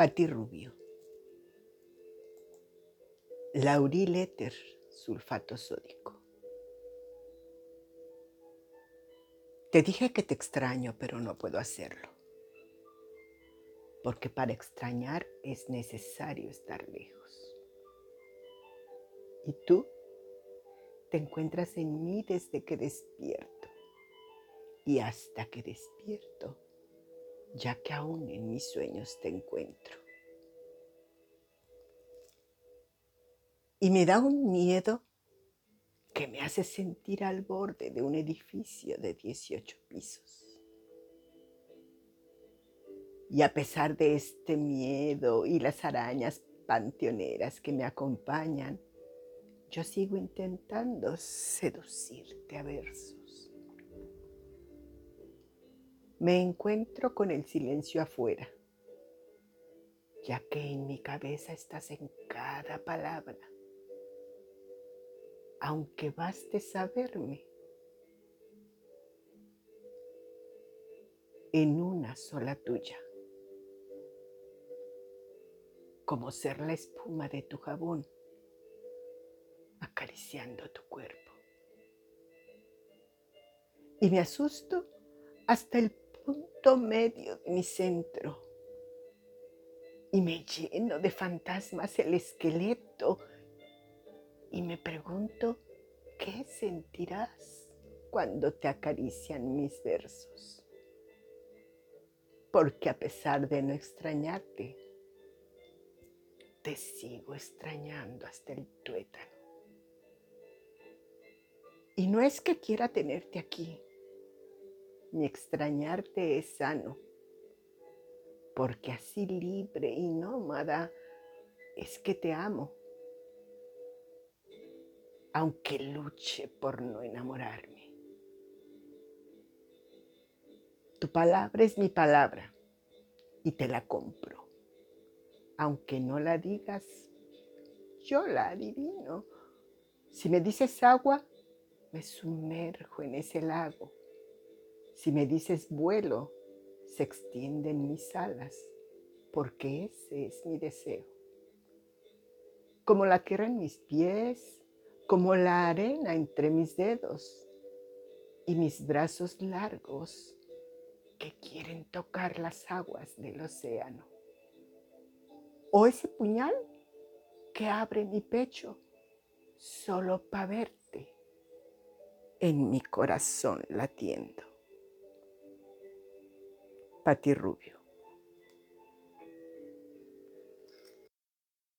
Pati Rubio. Lauril éter sulfato sódico. Te dije que te extraño, pero no puedo hacerlo. Porque para extrañar es necesario estar lejos. Y tú te encuentras en mí desde que despierto. Y hasta que despierto ya que aún en mis sueños te encuentro. Y me da un miedo que me hace sentir al borde de un edificio de 18 pisos. Y a pesar de este miedo y las arañas panteoneras que me acompañan, yo sigo intentando seducirte a versos me encuentro con el silencio afuera, ya que en mi cabeza estás en cada palabra, aunque baste saberme en una sola tuya, como ser la espuma de tu jabón acariciando tu cuerpo. Y me asusto hasta el punto medio de mi centro y me lleno de fantasmas el esqueleto y me pregunto qué sentirás cuando te acarician mis versos. Porque a pesar de no extrañarte, te sigo extrañando hasta el tuétano. Y no es que quiera tenerte aquí, ni extrañarte es sano, porque así libre y nómada es que te amo, aunque luche por no enamorarme. Tu palabra es mi palabra y te la compro. Aunque no la digas, yo la adivino. Si me dices agua, me sumerjo en ese lago si me dices vuelo, se extienden mis alas, porque ese es mi deseo. Como la tierra en mis pies, como la arena entre mis dedos y mis brazos largos que quieren tocar las aguas del océano. O ese puñal que abre mi pecho solo para verte en mi corazón latiendo. Pati Rubio.